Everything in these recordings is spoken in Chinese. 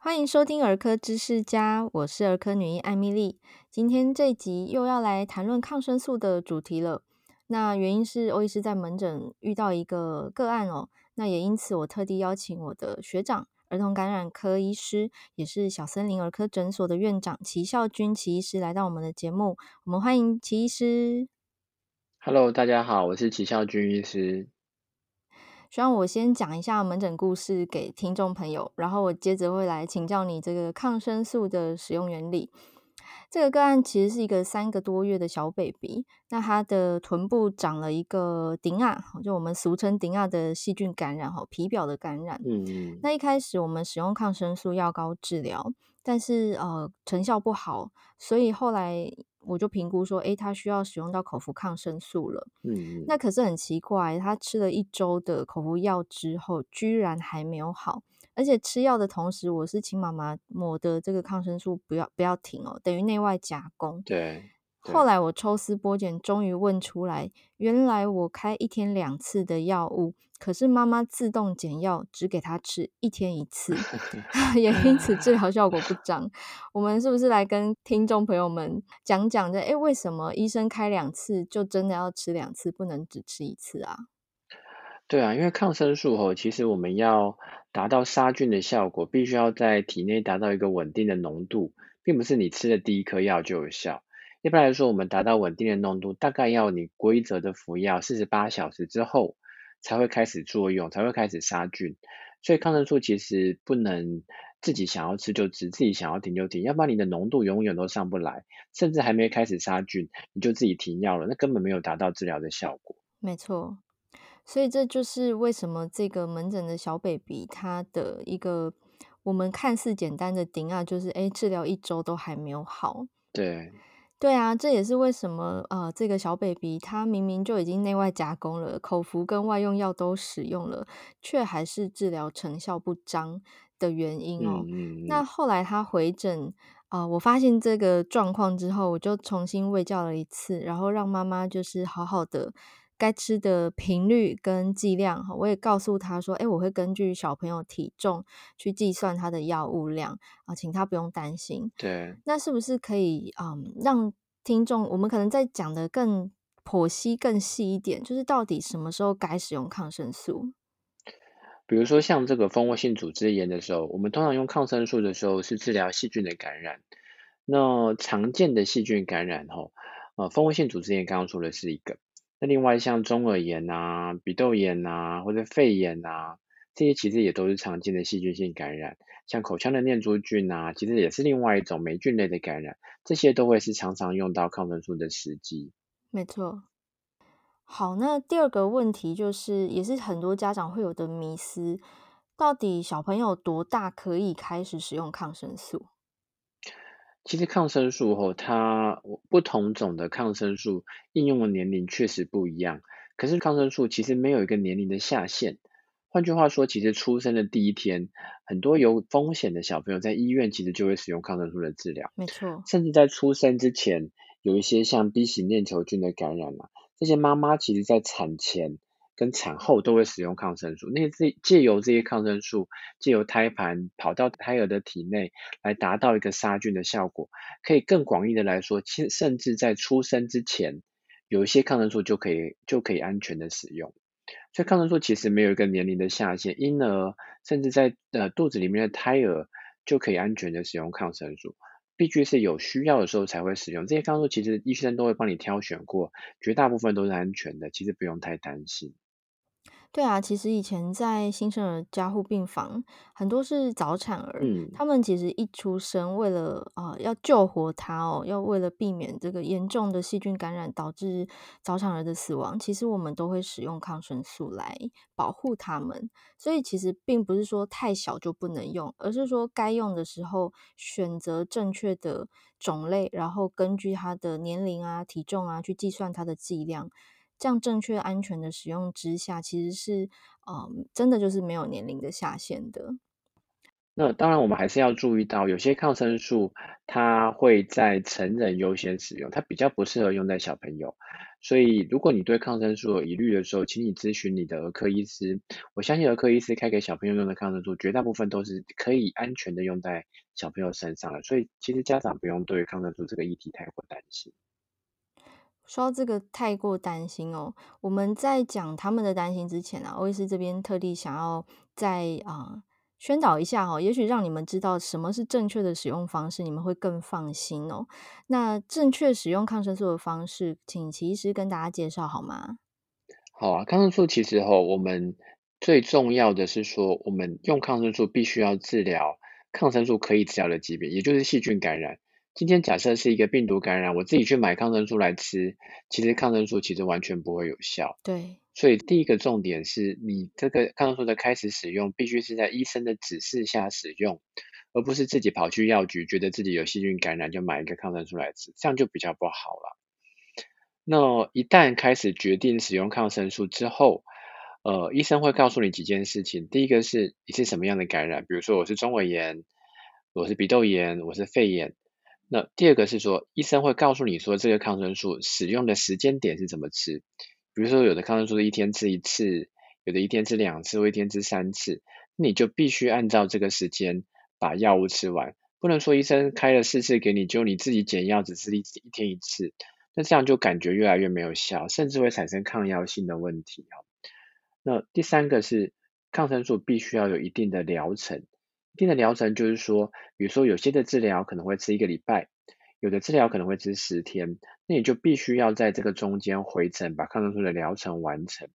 欢迎收听儿科知识家，我是儿科女医艾米莉。今天这集又要来谈论抗生素的主题了。那原因是欧医师在门诊遇到一个个案哦，那也因此我特地邀请我的学长，儿童感染科医师，也是小森林儿科诊所的院长齐孝军齐医师来到我们的节目。我们欢迎齐医师。Hello，大家好，我是齐孝军医师。希望我先讲一下门诊故事给听众朋友，然后我接着会来请教你这个抗生素的使用原理。这个个案其实是一个三个多月的小 baby，那他的臀部长了一个顶啊，就我们俗称顶啊的细菌感染，哈，皮表的感染。嗯嗯。那一开始我们使用抗生素药膏治疗，但是呃成效不好，所以后来。我就评估说，诶，他需要使用到口服抗生素了。嗯，那可是很奇怪，他吃了一周的口服药之后，居然还没有好。而且吃药的同时，我是请妈妈抹的这个抗生素不要不要停哦，等于内外夹攻。对。后来我抽丝剥茧，终于问出来，原来我开一天两次的药物，可是妈妈自动减药，只给他吃一天一次，也因此治疗效果不 彰。我们是不是来跟听众朋友们讲讲这？哎，为什么医生开两次就真的要吃两次，不能只吃一次啊？对啊，因为抗生素哦，其实我们要达到杀菌的效果，必须要在体内达到一个稳定的浓度，并不是你吃的第一颗药就有效。一般来说，我们达到稳定的浓度，大概要你规则的服药四十八小时之后，才会开始作用，才会开始杀菌。所以抗生素其实不能自己想要吃就吃，自己想要停就停，要不然你的浓度永远都上不来，甚至还没开始杀菌，你就自己停药了，那根本没有达到治疗的效果。没错，所以这就是为什么这个门诊的小 baby 他的一个我们看似简单的顶啊，就是诶治疗一周都还没有好。对。对啊，这也是为什么呃，这个小 baby 他明明就已经内外夹攻了，口服跟外用药都使用了，却还是治疗成效不彰的原因哦。嗯嗯嗯。那后来他回诊啊，呃，我发现这个状况之后，我就重新喂教了一次，然后让妈妈就是好好的。该吃的频率跟剂量，我也告诉他说，诶，我会根据小朋友体重去计算他的药物量啊，请他不用担心。对，那是不是可以嗯，让听众我们可能在讲的更剖析、更细一点，就是到底什么时候该使用抗生素？比如说像这个蜂窝性组织炎的时候，我们通常用抗生素的时候是治疗细菌的感染。那常见的细菌感染后，呃，蜂窝性组织炎刚刚说的是一个。那另外像中耳炎啊、鼻窦炎啊或者肺炎啊，这些其实也都是常见的细菌性感染。像口腔的念珠菌啊，其实也是另外一种霉菌类的感染，这些都会是常常用到抗生素的时机。没错。好，那第二个问题就是，也是很多家长会有的迷思，到底小朋友多大可以开始使用抗生素？其实抗生素哦，它不同种的抗生素应用的年龄确实不一样。可是抗生素其实没有一个年龄的下限。换句话说，其实出生的第一天，很多有风险的小朋友在医院其实就会使用抗生素的治疗。没错。甚至在出生之前，有一些像 B 型链球菌的感染啊，这些妈妈其实在产前。跟产后都会使用抗生素，那这借由这些抗生素，借由胎盘跑到胎儿的体内，来达到一个杀菌的效果。可以更广义的来说，其甚至在出生之前，有一些抗生素就可以就可以安全的使用。所以抗生素其实没有一个年龄的下限，婴儿甚至在呃肚子里面的胎儿就可以安全的使用抗生素。必须是有需要的时候才会使用这些抗生素，其实医生都会帮你挑选过，绝大部分都是安全的，其实不用太担心。对啊，其实以前在新生儿加护病房，很多是早产儿，嗯，他们其实一出生，为了啊、呃、要救活他哦，要为了避免这个严重的细菌感染导致早产儿的死亡，其实我们都会使用抗生素来保护他们。所以其实并不是说太小就不能用，而是说该用的时候选择正确的种类，然后根据他的年龄啊、体重啊去计算它的剂量。这样正确安全的使用之下，其实是，嗯，真的就是没有年龄的下限的。那当然，我们还是要注意到，有些抗生素它会在成人优先使用，它比较不适合用在小朋友。所以，如果你对抗生素有疑虑的时候，请你咨询你的儿科医师。我相信儿科医师开给小朋友用的抗生素，绝大部分都是可以安全的用在小朋友身上的。所以，其实家长不用对抗生素这个议题太过担心。说到这个太过担心哦，我们在讲他们的担心之前啊，欧医师这边特地想要在啊。宣导一下哦，也许让你们知道什么是正确的使用方式，你们会更放心哦。那正确使用抗生素的方式，请齐医师跟大家介绍好吗？好啊，抗生素其实哦，我们最重要的是说，我们用抗生素必须要治疗抗生素可以治疗的疾病，也就是细菌感染。今天假设是一个病毒感染，我自己去买抗生素来吃，其实抗生素其实完全不会有效。对。所以第一个重点是你这个抗生素的开始使用，必须是在医生的指示下使用，而不是自己跑去药局，觉得自己有细菌感染就买一个抗生素来吃，这样就比较不好了。那一旦开始决定使用抗生素之后，呃，医生会告诉你几件事情。第一个是你是什么样的感染，比如说我是中耳炎，我是鼻窦炎，我是肺炎。那第二个是说，医生会告诉你说这个抗生素使用的时间点是怎么吃。比如说，有的抗生素一天吃一次，有的一天吃两次，或一天吃三次，那你就必须按照这个时间把药物吃完，不能说医生开了四次给你，就你自己减药只吃一次一天一次，那这样就感觉越来越没有效，甚至会产生抗药性的问题。那第三个是抗生素必须要有一定的疗程，定的疗程就是说，比如说有些的治疗可能会吃一个礼拜。有的治疗可能会吃十天，那你就必须要在这个中间回诊，把抗生素的疗程完成。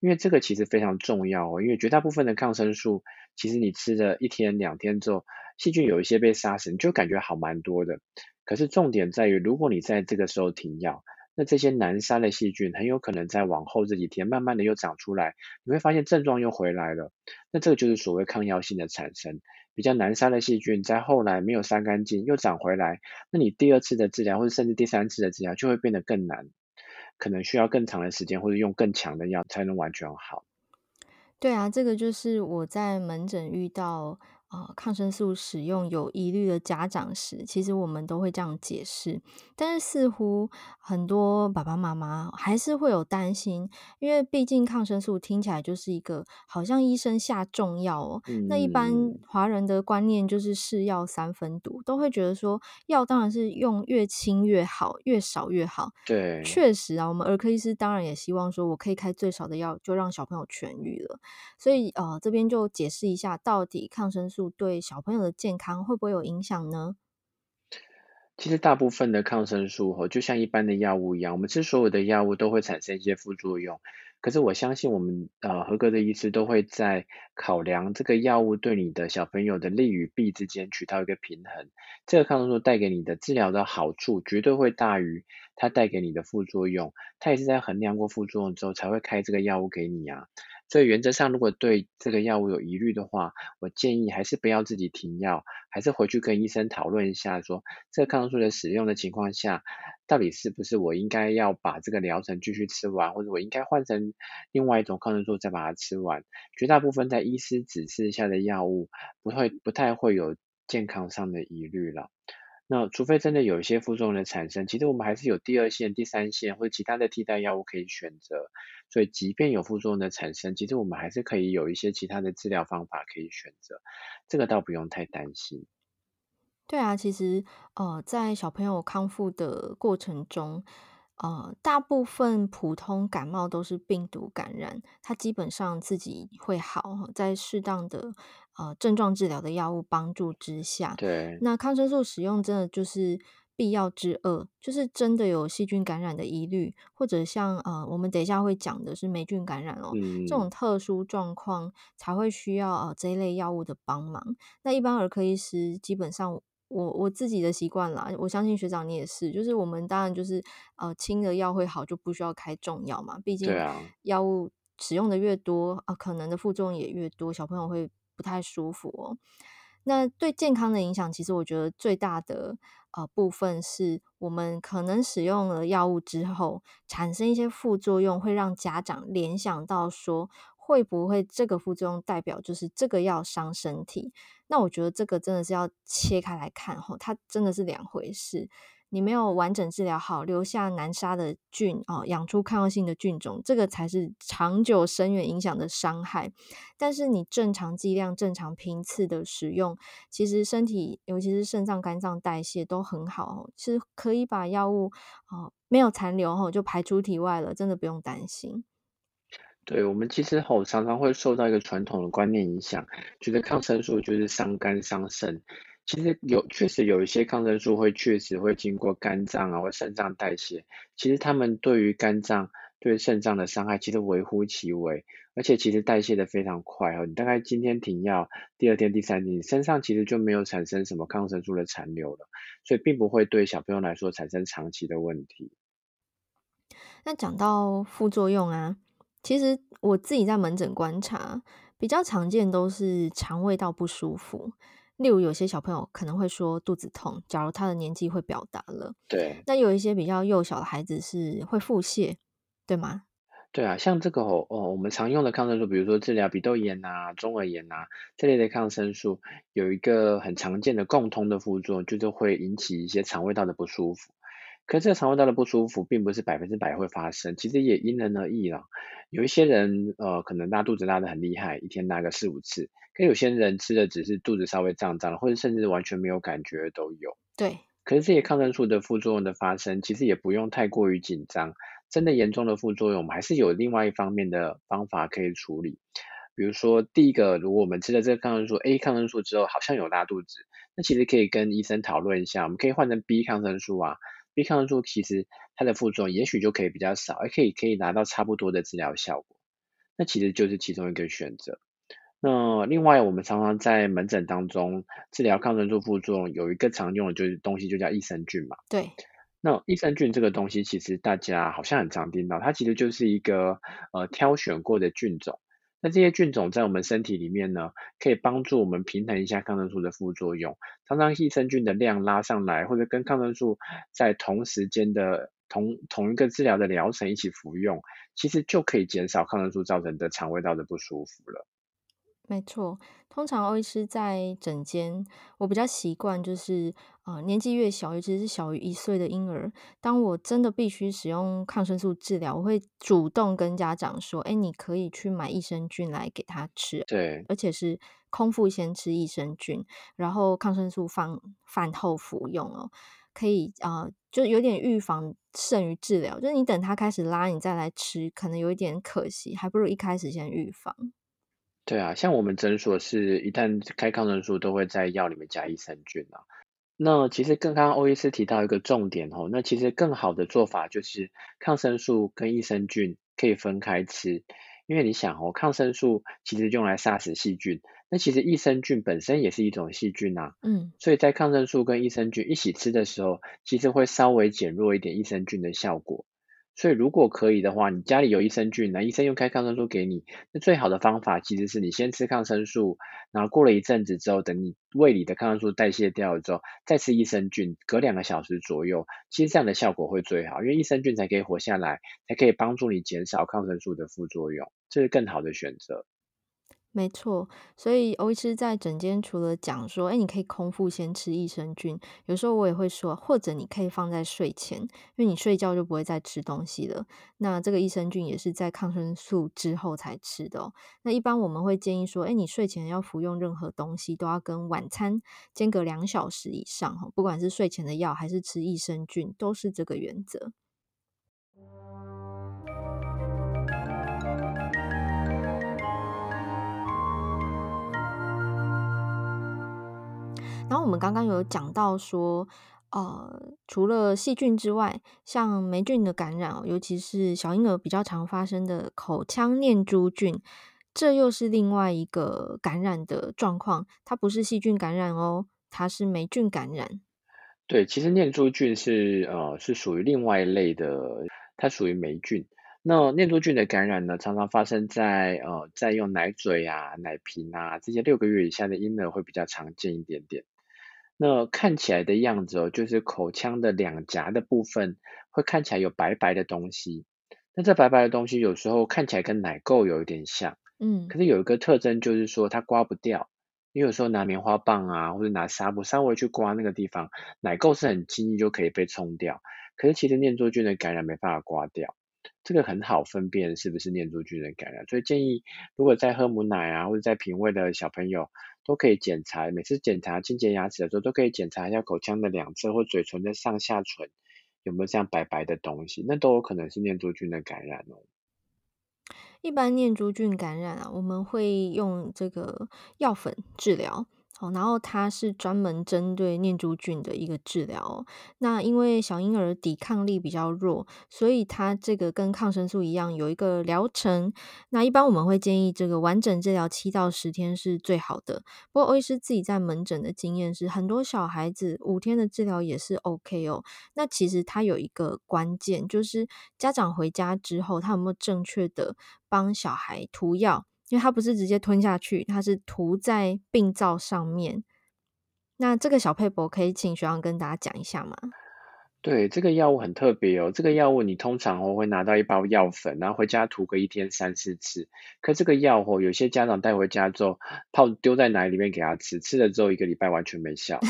因为这个其实非常重要哦，因为绝大部分的抗生素，其实你吃了一天两天之后，细菌有一些被杀死，你就感觉好蛮多的。可是重点在于，如果你在这个时候停药，那这些难杀的细菌很有可能在往后这几天慢慢的又长出来，你会发现症状又回来了。那这个就是所谓抗药性的产生。比较难杀的细菌，在后来没有杀干净，又长回来，那你第二次的治疗，或者甚至第三次的治疗，就会变得更难，可能需要更长的时间，或者用更强的药才能完全好。对啊，这个就是我在门诊遇到。啊、呃，抗生素使用有疑虑的家长时，其实我们都会这样解释。但是似乎很多爸爸妈妈还是会有担心，因为毕竟抗生素听起来就是一个好像医生下重药哦。嗯、那一般华人的观念就是是药三分毒，都会觉得说药当然是用越轻越好，越少越好。对，确实啊，我们儿科医师当然也希望说我可以开最少的药，就让小朋友痊愈了。所以呃，这边就解释一下，到底抗生素。对小朋友的健康会不会有影响呢？其实大部分的抗生素哦，就像一般的药物一样，我们吃所有的药物都会产生一些副作用。可是我相信我们呃合格的医师都会在考量这个药物对你的小朋友的利与弊之间取到一个平衡。这个抗生素带给你的治疗的好处绝对会大于它带给你的副作用。它也是在衡量过副作用之后才会开这个药物给你啊。所以原则上，如果对这个药物有疑虑的话，我建议还是不要自己停药，还是回去跟医生讨论一下说，说这个抗生素的使用的情况下，到底是不是我应该要把这个疗程继续吃完，或者我应该换成另外一种抗生素再把它吃完。绝大部分在医师指示下的药物，不会不太会有健康上的疑虑了。那除非真的有一些副作用的产生，其实我们还是有第二线、第三线或者其他的替代药物可以选择。所以，即便有副作用的产生，其实我们还是可以有一些其他的治疗方法可以选择。这个倒不用太担心。对啊，其实呃，在小朋友康复的过程中，呃，大部分普通感冒都是病毒感染，它基本上自己会好，在适当的。呃，症状治疗的药物帮助之下，对，那抗生素使用真的就是必要之恶，就是真的有细菌感染的疑虑，或者像呃，我们等一下会讲的是霉菌感染哦，嗯、这种特殊状况才会需要呃这一类药物的帮忙。那一般儿科医师基本上，我我自己的习惯啦，我相信学长你也是，就是我们当然就是呃轻的药会好，就不需要开重药嘛，毕竟药物使用的越多啊、呃，可能的副作用也越多，小朋友会。不太舒服哦。那对健康的影响，其实我觉得最大的呃部分是我们可能使用了药物之后产生一些副作用，会让家长联想到说会不会这个副作用代表就是这个药伤身体？那我觉得这个真的是要切开来看吼，它真的是两回事。你没有完整治疗好，留下难杀的菌哦，养出抗药性的菌种，这个才是长久深远影响的伤害。但是你正常剂量、正常频次的使用，其实身体尤其是肾脏、肝脏代谢都很好，是可以把药物哦没有残留后就排出体外了，真的不用担心。对，我们其实吼常常会受到一个传统的观念影响，觉得抗生素就是伤肝伤肾。其实有确实有一些抗生素会确实会经过肝脏啊或肾脏代谢，其实他们对于肝脏对肾脏的伤害其实微乎其微，而且其实代谢的非常快哦。你大概今天停药，第二天、第三天，你身上其实就没有产生什么抗生素的残留了，所以并不会对小朋友来说产生长期的问题。那讲到副作用啊，其实我自己在门诊观察，比较常见都是肠胃道不舒服。例如，有些小朋友可能会说肚子痛，假如他的年纪会表达了。对。那有一些比较幼小的孩子是会腹泻，对吗？对啊，像这个哦，哦，我们常用的抗生素，比如说治疗鼻窦炎啊、中耳炎啊这类的抗生素，有一个很常见的共通的副作用，就是会引起一些肠胃道的不舒服。可是这个肠胃道的不舒服，并不是百分之百会发生，其实也因人而异啦。有一些人，呃，可能拉肚子拉得很厉害，一天拉个四五次；可有些人吃的只是肚子稍微胀胀，或者甚至完全没有感觉都有。对。可是这些抗生素的副作用的发生，其实也不用太过于紧张。真的严重的副作用，我们还是有另外一方面的方法可以处理。比如说，第一个，如果我们吃了这个抗生素 A 抗生素之后，好像有拉肚子，那其实可以跟医生讨论一下，我们可以换成 B 抗生素啊。B 抗生素其实它的副作用也许就可以比较少，而可以可以拿到差不多的治疗效果，那其实就是其中一个选择。那另外我们常常在门诊当中治疗抗生素副作用，有一个常用的就是东西就叫益生菌嘛。对。那益生菌这个东西其实大家好像很常听到，它其实就是一个呃挑选过的菌种。那这些菌种在我们身体里面呢，可以帮助我们平衡一下抗生素的副作用。常常益生菌的量拉上来，或者跟抗生素在同时间的同同一个治疗的疗程一起服用，其实就可以减少抗生素造成的肠胃道的不舒服了。没错，通常欧医师在诊间，我比较习惯就是，呃，年纪越小，尤其是小于一岁的婴儿，当我真的必须使用抗生素治疗，我会主动跟家长说，哎，你可以去买益生菌来给他吃，对，而且是空腹先吃益生菌，然后抗生素放饭后服用哦，可以啊，呃，就有点预防胜于治疗，就是你等他开始拉，你再来吃，可能有一点可惜，还不如一开始先预防。对啊，像我们诊所是一旦开抗生素，都会在药里面加益生菌啊。那其实跟刚刚欧医师提到一个重点哦，那其实更好的做法就是抗生素跟益生菌可以分开吃，因为你想哦，抗生素其实用来杀死细菌，那其实益生菌本身也是一种细菌啊。嗯，所以在抗生素跟益生菌一起吃的时候，其实会稍微减弱一点益生菌的效果。所以如果可以的话，你家里有益生菌，那医生用开抗生素给你，那最好的方法其实是你先吃抗生素，然后过了一阵子之后，等你胃里的抗生素代谢掉了之后，再吃益生菌，隔两个小时左右，其实这样的效果会最好，因为益生菌才可以活下来，才可以帮助你减少抗生素的副作用，这是更好的选择。没错，所以欧医师在诊间除了讲说，哎，你可以空腹先吃益生菌，有时候我也会说，或者你可以放在睡前，因为你睡觉就不会再吃东西了。那这个益生菌也是在抗生素之后才吃的哦。那一般我们会建议说，哎，你睡前要服用任何东西都要跟晚餐间隔两小时以上，不管是睡前的药还是吃益生菌，都是这个原则。然后我们刚刚有讲到说，呃，除了细菌之外，像霉菌的感染，尤其是小婴儿比较常发生的口腔念珠菌，这又是另外一个感染的状况。它不是细菌感染哦，它是霉菌感染。对，其实念珠菌是呃是属于另外一类的，它属于霉菌。那念珠菌的感染呢，常常发生在呃在用奶嘴啊、奶瓶啊这些六个月以下的婴儿会比较常见一点点。那看起来的样子哦，就是口腔的两颊的部分会看起来有白白的东西。那这白白的东西有时候看起来跟奶垢有一点像，嗯，可是有一个特征就是说它刮不掉。你有时候拿棉花棒啊，或者拿纱布稍微去刮那个地方，奶垢是很轻易就可以被冲掉。可是其实念珠菌的感染没办法刮掉，这个很好分辨是不是念珠菌的感染。所以建议，如果在喝母奶啊，或者在瓶喂的小朋友，都可以检查。每次检查清洁牙齿的时候，都可以检查一下口腔的两侧或嘴唇的上下唇有没有这样白白的东西，那都有可能是念珠菌的感染哦。一般念珠菌感染啊，我们会用这个药粉治疗。好，然后它是专门针对念珠菌的一个治疗哦。那因为小婴儿抵抗力比较弱，所以它这个跟抗生素一样有一个疗程。那一般我们会建议这个完整治疗七到十天是最好的。不过欧医师自己在门诊的经验是，很多小孩子五天的治疗也是 OK 哦。那其实它有一个关键，就是家长回家之后，他有没有正确的帮小孩涂药。因为它不是直接吞下去，它是涂在病灶上面。那这个小配博可以请学长跟大家讲一下吗？对，这个药物很特别哦。这个药物你通常哦会拿到一包药粉，然后回家涂个一天三四次。可这个药哦，有些家长带回家之后泡丢在奶里面给他吃，吃了之后一个礼拜完全没效。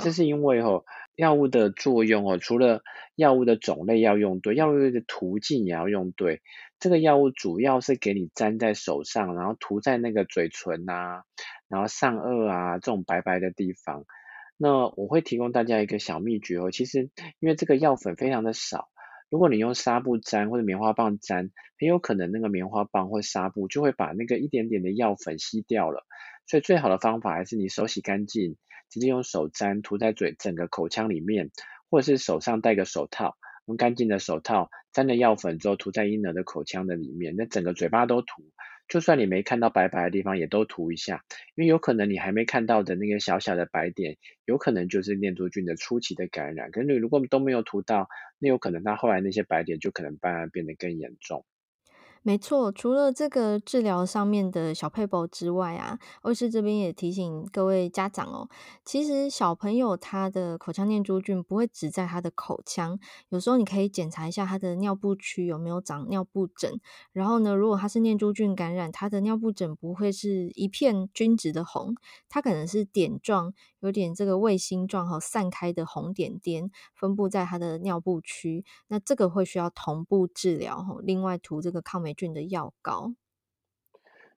这是因为哦，药物的作用哦，除了药物的种类要用对，药物的途径也要用对。这个药物主要是给你粘在手上，然后涂在那个嘴唇啊，然后上颚啊这种白白的地方。那我会提供大家一个小秘诀哦，其实因为这个药粉非常的少，如果你用纱布沾或者棉花棒沾，很有可能那个棉花棒或纱布就会把那个一点点的药粉吸掉了。所以最好的方法还是你手洗干净，直接用手沾涂在嘴整个口腔里面，或者是手上戴个手套，用干净的手套沾了药粉之后涂在婴儿的口腔的里面，那整个嘴巴都涂。就算你没看到白白的地方，也都涂一下，因为有可能你还没看到的那个小小的白点，有可能就是念珠菌的初期的感染。可是你如果都没有涂到，那有可能它后来那些白点就可能慢慢变得更严重。没错，除了这个治疗上面的小撇步之外啊，欧师这边也提醒各位家长哦，其实小朋友他的口腔念珠菌不会只在他的口腔，有时候你可以检查一下他的尿布区有没有长尿布疹，然后呢，如果他是念珠菌感染，他的尿布疹不会是一片均质的红，它可能是点状，有点这个卫星状和散开的红点点分布在他的尿布区，那这个会需要同步治疗，另外涂这个抗霉菌的药膏，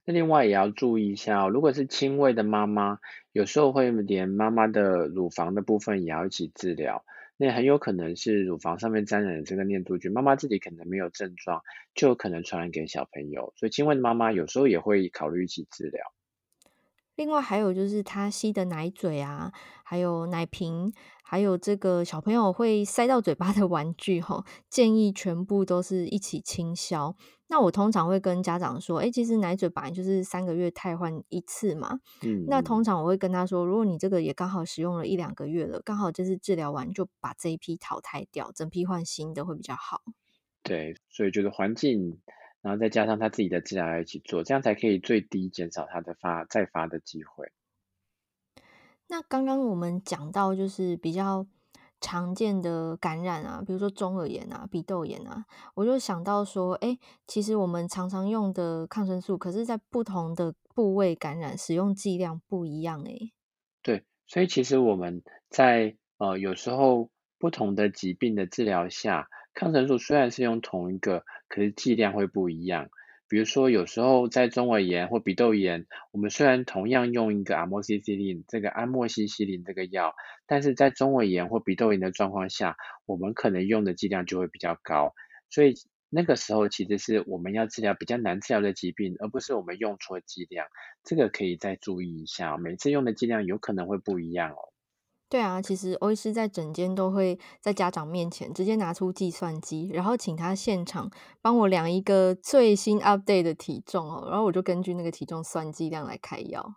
那另外也要注意一下哦，如果是轻微的妈妈，有时候会连妈妈的乳房的部分也要一起治疗，那很有可能是乳房上面沾染了这个念珠菌，妈妈自己可能没有症状，就有可能传染给小朋友，所以轻微的妈妈有时候也会考虑一起治疗。另外还有就是他吸的奶嘴啊，还有奶瓶，还有这个小朋友会塞到嘴巴的玩具，吼，建议全部都是一起清消。那我通常会跟家长说，诶，其实奶嘴本来就是三个月汰换一次嘛。嗯。那通常我会跟他说，如果你这个也刚好使用了一两个月了，刚好就是治疗完就把这一批淘汰掉，整批换新的会比较好。对，所以就是环境。然后再加上他自己的治疗一起做，这样才可以最低减少他的发再发的机会。那刚刚我们讲到就是比较常见的感染啊，比如说中耳炎啊、鼻窦炎啊，我就想到说，哎，其实我们常常用的抗生素，可是在不同的部位感染使用剂量不一样诶。对，所以其实我们在呃有时候不同的疾病的治疗下。抗生素虽然是用同一个，可是剂量会不一样。比如说，有时候在中耳炎或鼻窦炎，我们虽然同样用一个阿莫西西林这个安莫西西林这个药，但是在中耳炎或鼻窦炎的状况下，我们可能用的剂量就会比较高。所以那个时候其实是我们要治疗比较难治疗的疾病，而不是我们用错剂量。这个可以再注意一下，每次用的剂量有可能会不一样哦。对啊，其实欧医师在诊间都会在家长面前直接拿出计算机，然后请他现场帮我量一个最新 update 的体重哦，然后我就根据那个体重算剂量来开药。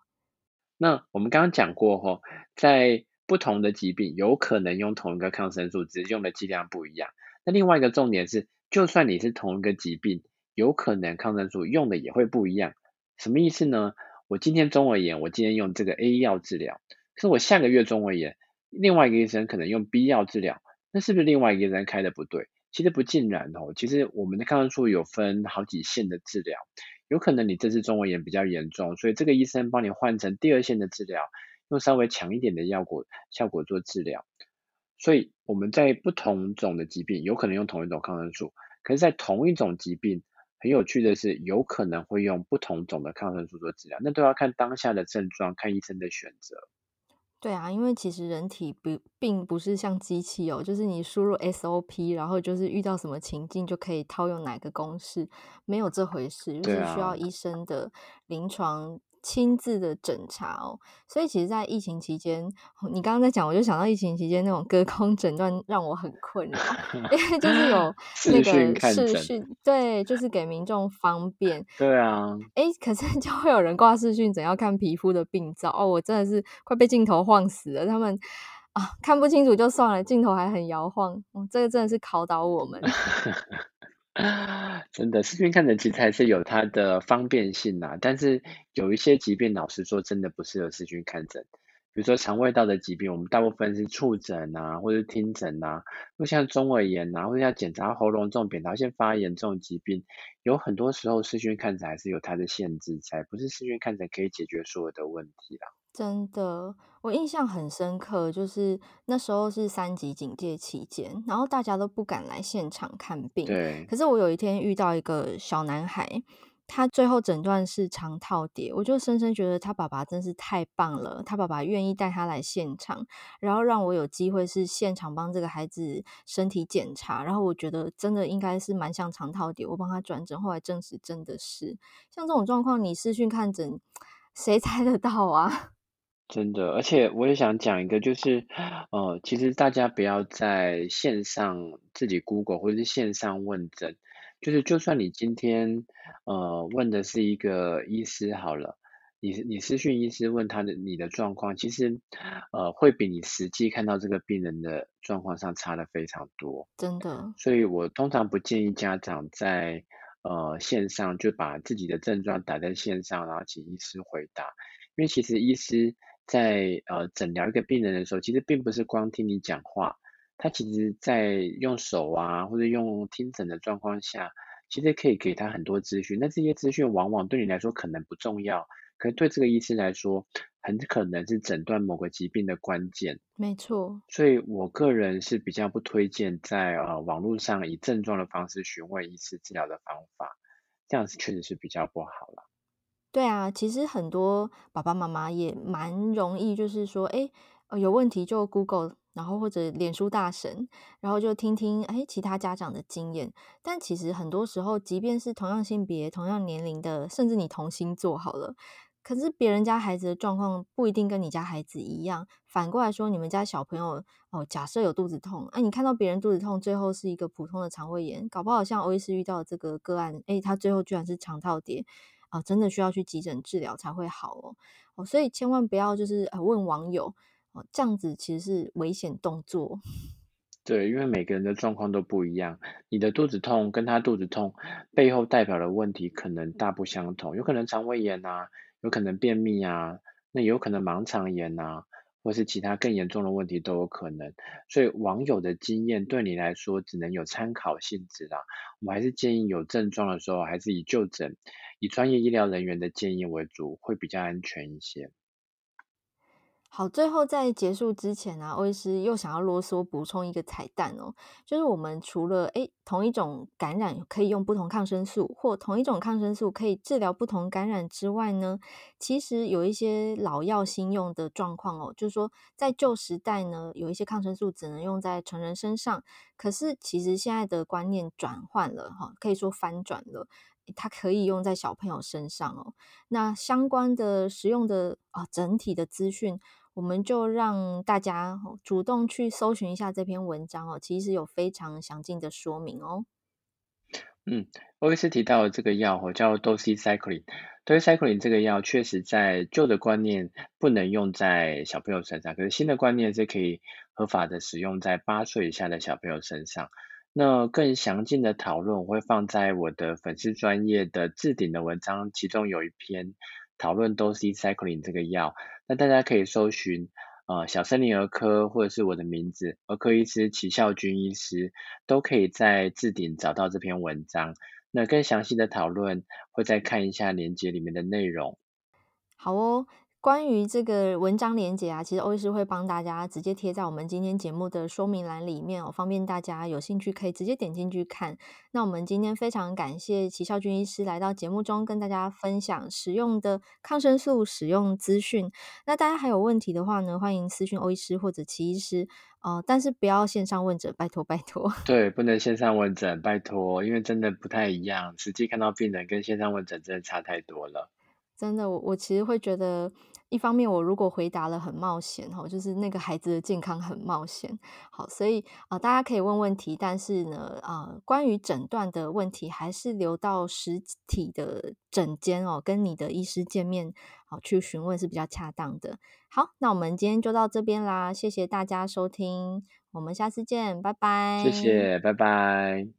那我们刚刚讲过吼，在不同的疾病有可能用同一个抗生素，只是用的剂量不一样。那另外一个重点是，就算你是同一个疾病，有可能抗生素用的也会不一样。什么意思呢？我今天中耳炎，我今天用这个 A 药治疗。可是我下个月中耳炎，另外一个医生可能用 B 药治疗，那是不是另外一个医生开的不对？其实不尽然哦。其实我们的抗生素有分好几线的治疗，有可能你这次中耳炎比较严重，所以这个医生帮你换成第二线的治疗，用稍微强一点的药果效果做治疗。所以我们在不同种的疾病，有可能用同一种抗生素，可是，在同一种疾病，很有趣的是，有可能会用不同种的抗生素做治疗，那都要看当下的症状，看医生的选择。对啊，因为其实人体不并不是像机器哦，就是你输入 SOP，然后就是遇到什么情境就可以套用哪个公式，没有这回事，就是需要医生的临床。亲自的诊查哦，所以其实，在疫情期间，你刚刚在讲，我就想到疫情期间那种隔空诊断让我很困扰，因为就是有 那个视讯，对，就是给民众方便。对啊，哎，可是就会有人挂视讯诊要看皮肤的病灶哦，我真的是快被镜头晃死了。他们啊，看不清楚就算了，镜头还很摇晃，嗯，这个真的是考倒我们。啊 真的，视讯看诊其实还是有它的方便性呐，但是有一些疾病，老实说，真的不适合视讯看诊。比如说肠胃道的疾病，我们大部分是触诊啊，或者听诊啊。或像中耳炎啊，或者像检查喉咙这种扁桃腺发炎这种疾病，有很多时候视讯看诊还是有它的限制在，不是视讯看诊可以解决所有的问题啦。真的，我印象很深刻，就是那时候是三级警戒期间，然后大家都不敢来现场看病。对。可是我有一天遇到一个小男孩，他最后诊断是肠套叠，我就深深觉得他爸爸真是太棒了，他爸爸愿意带他来现场，然后让我有机会是现场帮这个孩子身体检查，然后我觉得真的应该是蛮像肠套叠，我帮他转诊，后来证实真的是。像这种状况，你视讯看诊，谁猜得到啊？真的，而且我也想讲一个，就是，呃，其实大家不要在线上自己 Google 或者是线上问诊，就是就算你今天呃问的是一个医师好了，你你私讯医师问他的你的状况，其实呃会比你实际看到这个病人的状况上差的非常多，真的。所以我通常不建议家长在呃线上就把自己的症状打在线上，然后请医师回答，因为其实医师。在呃诊疗一个病人的时候，其实并不是光听你讲话，他其实在用手啊或者用听诊的状况下，其实可以给他很多资讯。那这些资讯往往对你来说可能不重要，可是对这个医师来说，很可能是诊断某个疾病的关键。没错。所以我个人是比较不推荐在呃网络上以症状的方式询问医师治疗的方法，这样子确实是比较不好了。对啊，其实很多爸爸妈妈也蛮容易，就是说，哎，有问题就 Google，然后或者脸书大神，然后就听听哎其他家长的经验。但其实很多时候，即便是同样性别、同样年龄的，甚至你同星座好了，可是别人家孩子的状况不一定跟你家孩子一样。反过来说，你们家小朋友哦，假设有肚子痛，哎，你看到别人肚子痛，最后是一个普通的肠胃炎，搞不好像欧医师遇到的这个个案，哎，他最后居然是肠套叠。啊，真的需要去急诊治疗才会好哦，哦，所以千万不要就是呃问网友哦，这样子其实是危险动作。对，因为每个人的状况都不一样，你的肚子痛跟他肚子痛背后代表的问题可能大不相同，有可能肠胃炎啊，有可能便秘啊，那有可能盲肠炎啊。或是其他更严重的问题都有可能，所以网友的经验对你来说只能有参考性质啦。我们还是建议有症状的时候，还是以就诊、以专业医疗人员的建议为主，会比较安全一些。好，最后在结束之前呢、啊，欧医师又想要啰嗦补充一个彩蛋哦，就是我们除了诶同一种感染可以用不同抗生素，或同一种抗生素可以治疗不同感染之外呢，其实有一些老药新用的状况哦，就是说在旧时代呢，有一些抗生素只能用在成人身上，可是其实现在的观念转换了哈，可以说翻转了，它可以用在小朋友身上哦。那相关的使用的啊整体的资讯。我们就让大家主动去搜寻一下这篇文章哦，其实有非常详尽的说明哦。嗯，欧医师提到的这个药叫 Doxycycline，Doxycycline 这个药确实在旧的观念不能用在小朋友身上，可是新的观念是可以合法的使用在八岁以下的小朋友身上。那更详尽的讨论我会放在我的粉丝专业的置顶的文章，其中有一篇。讨论 Doxycycline 这个药，那大家可以搜寻呃小森林儿科或者是我的名字儿科医师齐孝军医师，都可以在置顶找到这篇文章。那更详细的讨论会再看一下连接里面的内容。好哦。关于这个文章连结啊，其实欧医师会帮大家直接贴在我们今天节目的说明栏里面哦，方便大家有兴趣可以直接点进去看。那我们今天非常感谢齐孝军医师来到节目中跟大家分享使用的抗生素使用资讯。那大家还有问题的话呢，欢迎私讯欧医师或者齐医师哦，但是不要线上问诊，拜托拜托。对，不能线上问诊，拜托，因为真的不太一样，实际看到病人跟线上问诊真的差太多了。真的，我我其实会觉得，一方面我如果回答了很冒险哈，就是那个孩子的健康很冒险，好，所以啊、呃，大家可以问问题，但是呢，啊、呃，关于诊断的问题，还是留到实体的诊间哦，跟你的医师见面，好去询问是比较恰当的。好，那我们今天就到这边啦，谢谢大家收听，我们下次见，拜拜。谢谢，拜拜。